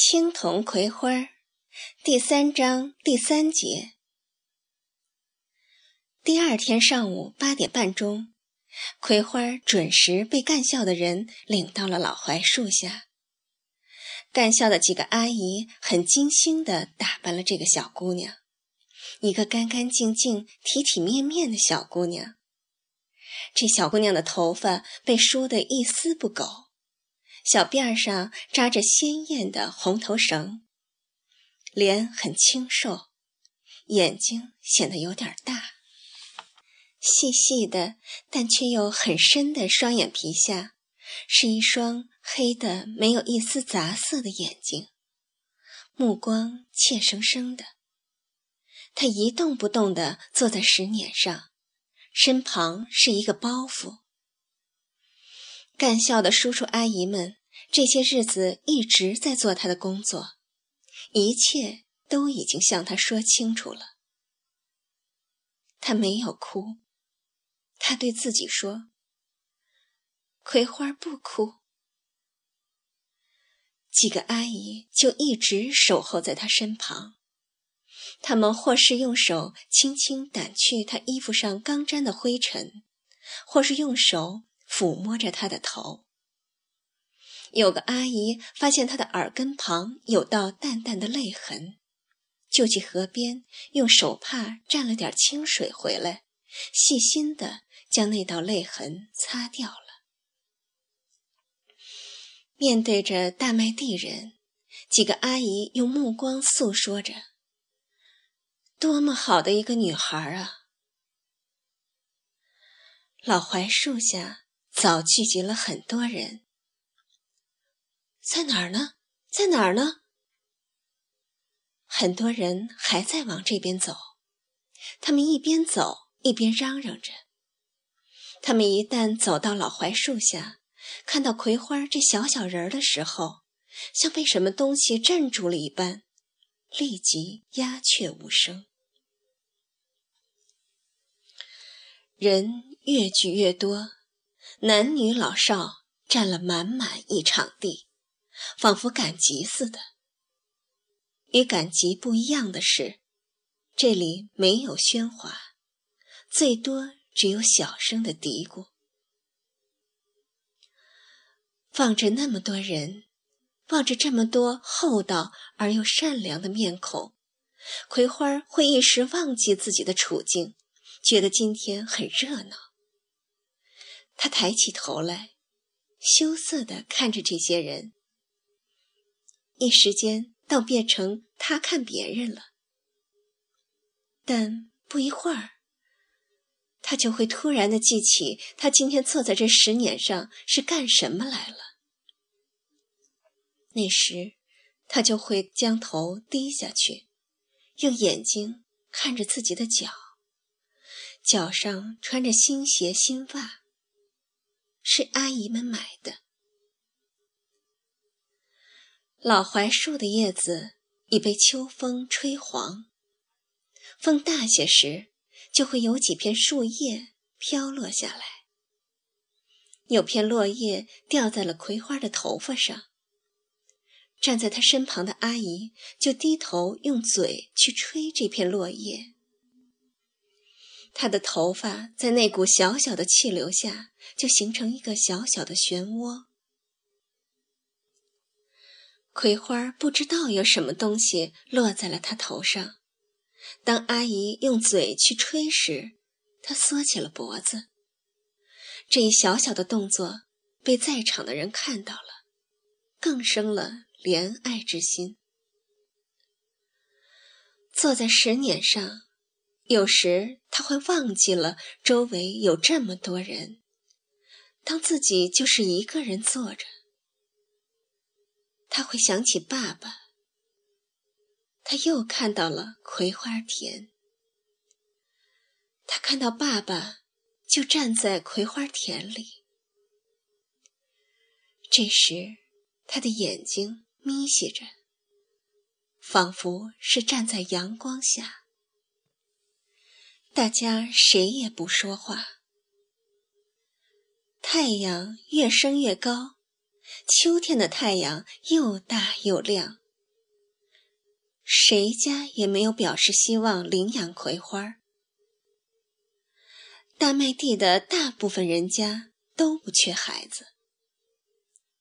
青铜葵花第三章第三节。第二天上午八点半钟，葵花准时被干校的人领到了老槐树下。干校的几个阿姨很精心地打扮了这个小姑娘，一个干干净净、体体面面的小姑娘。这小姑娘的头发被梳得一丝不苟。小辫儿上扎着鲜艳的红头绳，脸很清瘦，眼睛显得有点大。细细的但却又很深的双眼皮下，是一双黑的没有一丝杂色的眼睛，目光怯生生的。他一动不动地坐在石碾上，身旁是一个包袱。干校的叔叔阿姨们。这些日子一直在做他的工作，一切都已经向他说清楚了。他没有哭，他对自己说：“葵花不哭。”几个阿姨就一直守候在他身旁，他们或是用手轻轻掸去他衣服上刚沾的灰尘，或是用手抚摸着他的头。有个阿姨发现他的耳根旁有道淡淡的泪痕，就去河边用手帕蘸了点清水回来，细心的将那道泪痕擦掉了。面对着大麦地人，几个阿姨用目光诉说着：“多么好的一个女孩啊！”老槐树下早聚集了很多人。在哪儿呢？在哪儿呢？很多人还在往这边走，他们一边走一边嚷嚷着。他们一旦走到老槐树下，看到葵花这小小人儿的时候，像被什么东西镇住了一般，立即鸦雀无声。人越聚越多，男女老少占了满满一场地。仿佛赶集似的。与赶集不一样的是，这里没有喧哗，最多只有小声的嘀咕。望着那么多人，望着这么多厚道而又善良的面孔，葵花会一时忘记自己的处境，觉得今天很热闹。他抬起头来，羞涩地看着这些人。一时间，倒变成他看别人了。但不一会儿，他就会突然的记起，他今天坐在这石碾上是干什么来了。那时，他就会将头低下去，用眼睛看着自己的脚，脚上穿着新鞋新袜，是阿姨们买的。老槐树的叶子已被秋风吹黄，风大些时，就会有几片树叶飘落下来。有片落叶掉在了葵花的头发上，站在他身旁的阿姨就低头用嘴去吹这片落叶。她的头发在那股小小的气流下，就形成一个小小的漩涡。葵花不知道有什么东西落在了他头上。当阿姨用嘴去吹时，他缩起了脖子。这一小小的动作被在场的人看到了，更生了怜爱之心。坐在石碾上，有时他会忘记了周围有这么多人，当自己就是一个人坐着。他会想起爸爸，他又看到了葵花田。他看到爸爸就站在葵花田里。这时，他的眼睛眯斜着，仿佛是站在阳光下。大家谁也不说话。太阳越升越高。秋天的太阳又大又亮，谁家也没有表示希望领养葵花。大麦地的大部分人家都不缺孩子。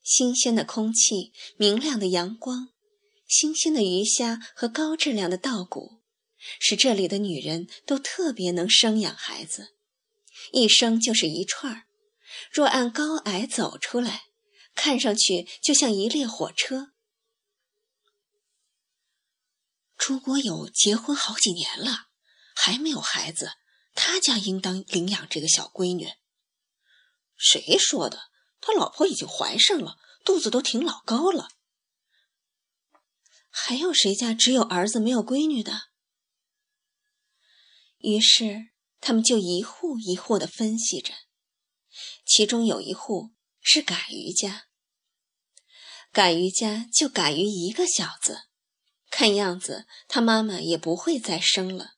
新鲜的空气、明亮的阳光、新鲜的鱼虾和高质量的稻谷，使这里的女人都特别能生养孩子，一生就是一串儿。若按高矮走出来，看上去就像一列火车。朱国友结婚好几年了，还没有孩子，他家应当领养这个小闺女。谁说的？他老婆已经怀上了，肚子都挺老高了。还有谁家只有儿子没有闺女的？于是他们就一户一户的分析着。其中有一户是嘎鱼家，嘎鱼家就嘎于一个小子，看样子他妈妈也不会再生了。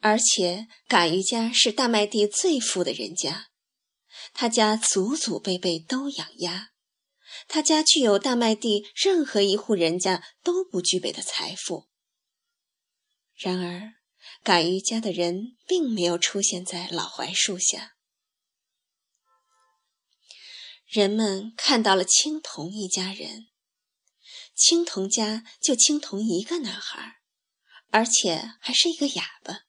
而且嘎鱼家是大麦地最富的人家，他家祖祖辈辈都养鸭，他家具有大麦地任何一户人家都不具备的财富。然而，嘎于家的人并没有出现在老槐树下。人们看到了青铜一家人，青铜家就青铜一个男孩，而且还是一个哑巴。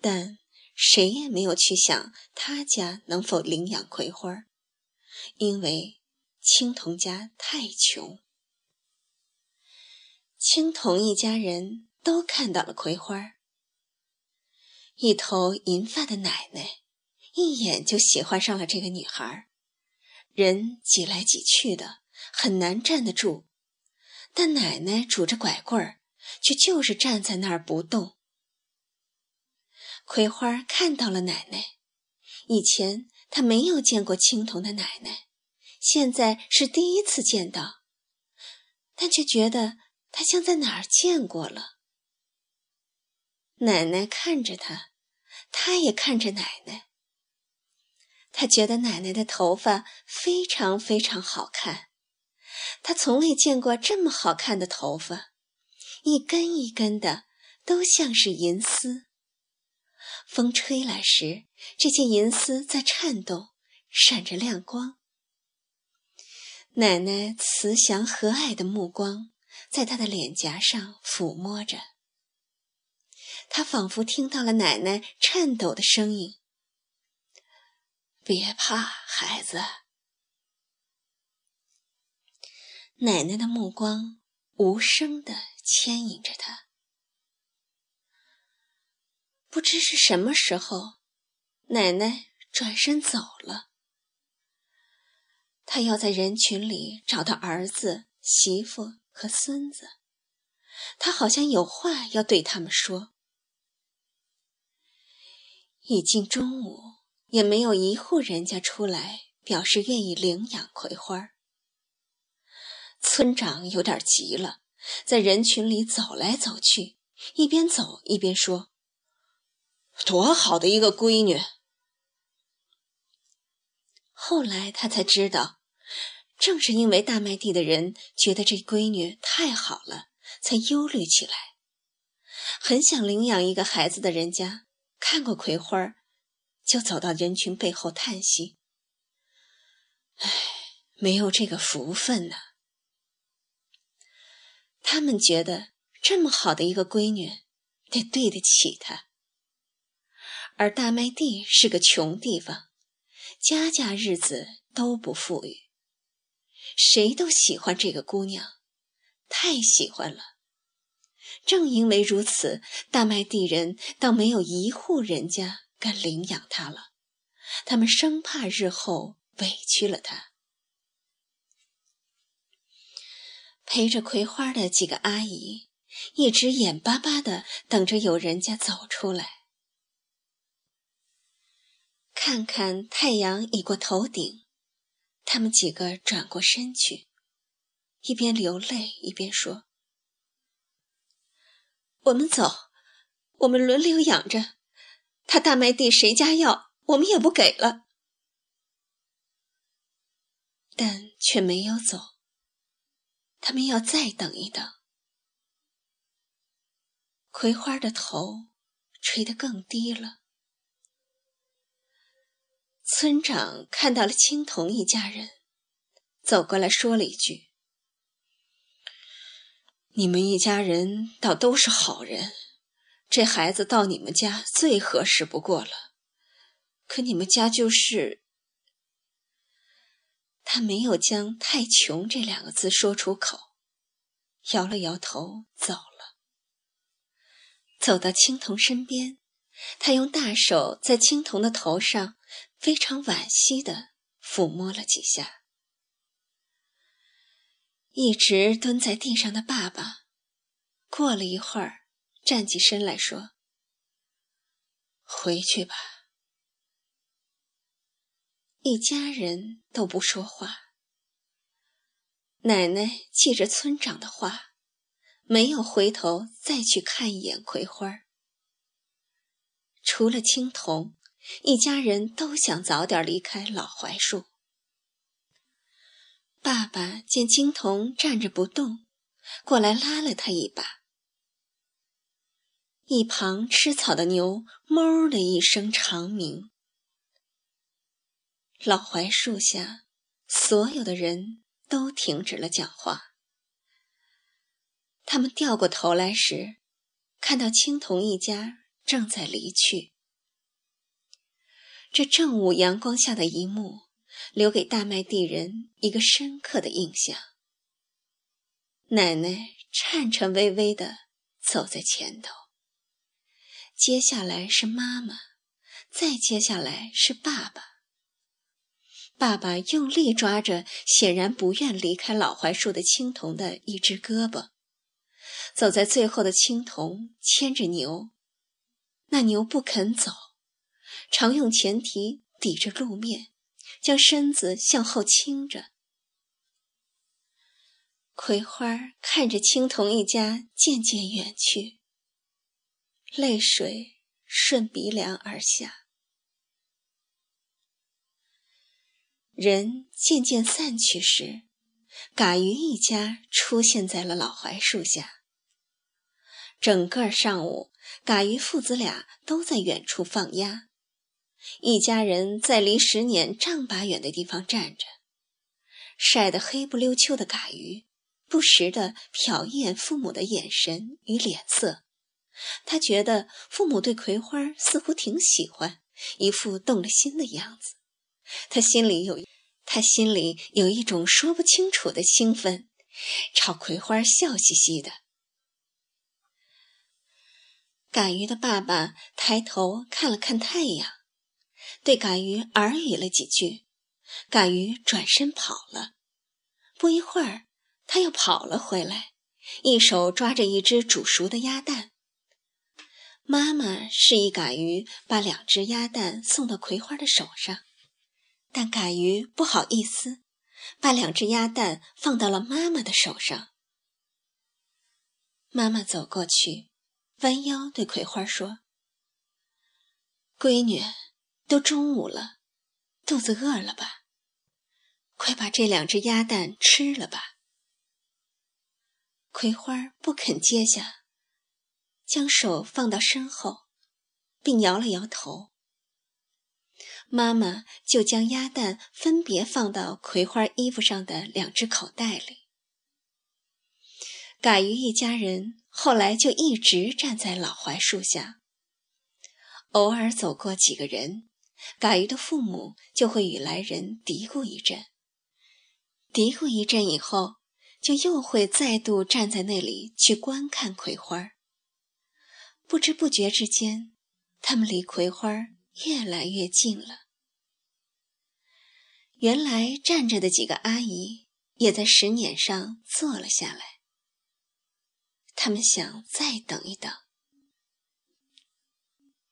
但谁也没有去想他家能否领养葵花，因为青铜家太穷。青铜一家人都看到了葵花，一头银发的奶奶一眼就喜欢上了这个女孩。人挤来挤去的，很难站得住。但奶奶拄着拐棍儿，却就是站在那儿不动。葵花看到了奶奶，以前她没有见过青铜的奶奶，现在是第一次见到，但却觉得她像在哪儿见过了。奶奶看着她，他也看着奶奶。他觉得奶奶的头发非常非常好看，他从未见过这么好看的头发，一根一根的，都像是银丝。风吹来时，这些银丝在颤动，闪着亮光。奶奶慈祥和蔼的目光在他的脸颊上抚摸着，他仿佛听到了奶奶颤抖的声音。别怕，孩子。奶奶的目光无声的牵引着他。不知是什么时候，奶奶转身走了。她要在人群里找到儿子、媳妇和孙子。她好像有话要对他们说。已经中午。也没有一户人家出来表示愿意领养葵花。村长有点急了，在人群里走来走去，一边走一边说：“多好的一个闺女！”后来他才知道，正是因为大麦地的人觉得这闺女太好了，才忧虑起来，很想领养一个孩子的人家看过葵花。就走到人群背后叹息：“唉，没有这个福分呢。”他们觉得这么好的一个闺女，得对得起她。而大麦地是个穷地方，家家日子都不富裕，谁都喜欢这个姑娘，太喜欢了。正因为如此，大麦地人倒没有一户人家。敢领养他了，他们生怕日后委屈了他。陪着葵花的几个阿姨一直眼巴巴的等着有人家走出来，看看太阳已过头顶，他们几个转过身去，一边流泪一边说：“我们走，我们轮流养着。”他大麦地谁家要，我们也不给了。但却没有走，他们要再等一等。葵花的头垂得更低了。村长看到了青铜一家人，走过来说了一句：“你们一家人倒都是好人，这孩子到你们家最合适不过了。可你们家就是……”他没有将“太穷”这两个字说出口，摇了摇头走了。走到青铜身边，他用大手在青铜的头上。非常惋惜的抚摸了几下，一直蹲在地上的爸爸，过了一会儿，站起身来说：“回去吧。”一家人都不说话。奶奶记着村长的话，没有回头再去看一眼葵花除了青铜。一家人都想早点离开老槐树。爸爸见青铜站着不动，过来拉了他一把。一旁吃草的牛“哞”的一声长鸣。老槐树下，所有的人都停止了讲话。他们掉过头来时，看到青铜一家正在离去。这正午阳光下的一幕，留给大麦地人一个深刻的印象。奶奶颤颤巍巍地走在前头，接下来是妈妈，再接下来是爸爸。爸爸用力抓着显然不愿离开老槐树的青铜的一只胳膊，走在最后的青铜牵着牛，那牛不肯走。常用前蹄抵着路面，将身子向后倾着。葵花看着青铜一家渐渐远去，泪水顺鼻梁而下。人渐渐散去时，嘎鱼一家出现在了老槐树下。整个上午，嘎鱼父子俩都在远处放鸭。一家人在离石碾丈把远的地方站着，晒得黑不溜秋的嘎鱼，不时地瞟一眼父母的眼神与脸色。他觉得父母对葵花似乎挺喜欢，一副动了心的样子。他心里有，他心里有一种说不清楚的兴奋，朝葵花笑嘻嘻的。嘎鱼的爸爸抬头看了看太阳。对嘎鱼耳语了几句，嘎鱼转身跑了。不一会儿，他又跑了回来，一手抓着一只煮熟的鸭蛋。妈妈示意嘎鱼把两只鸭蛋送到葵花的手上，但嘎鱼不好意思，把两只鸭蛋放到了妈妈的手上。妈妈走过去，弯腰对葵花说：“闺女。”都中午了，肚子饿了吧？快把这两只鸭蛋吃了吧。葵花不肯接下，将手放到身后，并摇了摇头。妈妈就将鸭蛋分别放到葵花衣服上的两只口袋里。嘎鱼一家人后来就一直站在老槐树下，偶尔走过几个人。嘎鱼的父母就会与来人嘀咕一阵，嘀咕一阵以后，就又会再度站在那里去观看葵花。不知不觉之间，他们离葵花越来越近了。原来站着的几个阿姨也在石碾上坐了下来，他们想再等一等。